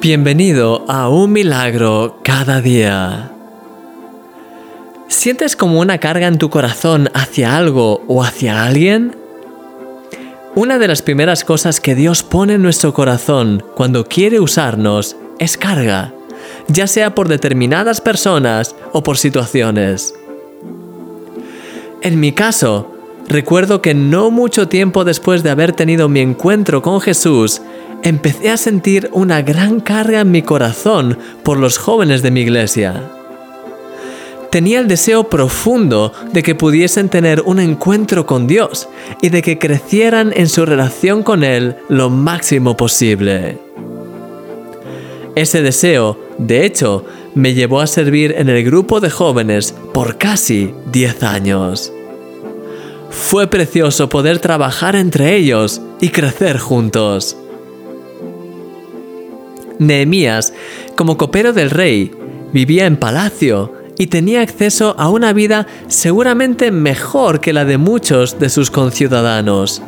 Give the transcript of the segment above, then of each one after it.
Bienvenido a Un Milagro cada día. ¿Sientes como una carga en tu corazón hacia algo o hacia alguien? Una de las primeras cosas que Dios pone en nuestro corazón cuando quiere usarnos es carga, ya sea por determinadas personas o por situaciones. En mi caso, recuerdo que no mucho tiempo después de haber tenido mi encuentro con Jesús, empecé a sentir una gran carga en mi corazón por los jóvenes de mi iglesia. Tenía el deseo profundo de que pudiesen tener un encuentro con Dios y de que crecieran en su relación con Él lo máximo posible. Ese deseo, de hecho, me llevó a servir en el grupo de jóvenes por casi 10 años. Fue precioso poder trabajar entre ellos y crecer juntos. Nehemías, como copero del rey, vivía en palacio y tenía acceso a una vida seguramente mejor que la de muchos de sus conciudadanos.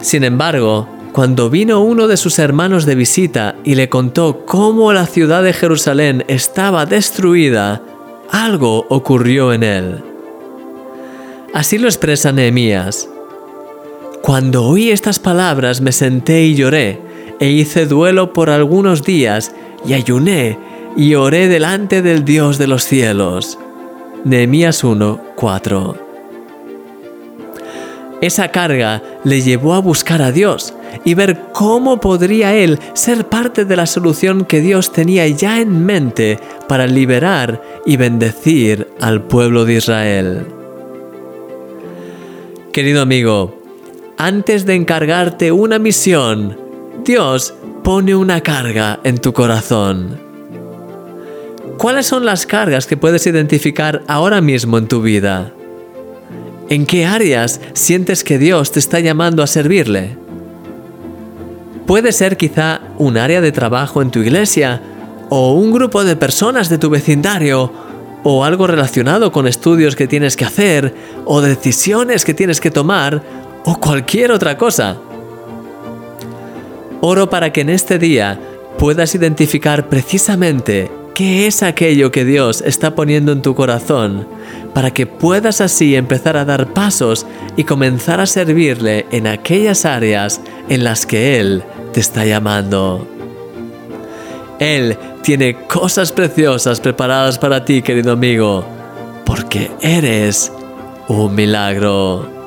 Sin embargo, cuando vino uno de sus hermanos de visita y le contó cómo la ciudad de Jerusalén estaba destruida, algo ocurrió en él. Así lo expresa Nehemías. Cuando oí estas palabras me senté y lloré, e hice duelo por algunos días, y ayuné, y oré delante del Dios de los cielos. Nehemías 1, 4. Esa carga le llevó a buscar a Dios y ver cómo podría él ser parte de la solución que Dios tenía ya en mente para liberar y bendecir al pueblo de Israel. Querido amigo, antes de encargarte una misión, Dios pone una carga en tu corazón. ¿Cuáles son las cargas que puedes identificar ahora mismo en tu vida? ¿En qué áreas sientes que Dios te está llamando a servirle? Puede ser quizá un área de trabajo en tu iglesia, o un grupo de personas de tu vecindario, o algo relacionado con estudios que tienes que hacer, o decisiones que tienes que tomar, o cualquier otra cosa. Oro para que en este día puedas identificar precisamente qué es aquello que Dios está poniendo en tu corazón, para que puedas así empezar a dar pasos y comenzar a servirle en aquellas áreas en las que Él te está llamando. Él tiene cosas preciosas preparadas para ti, querido amigo, porque eres un milagro.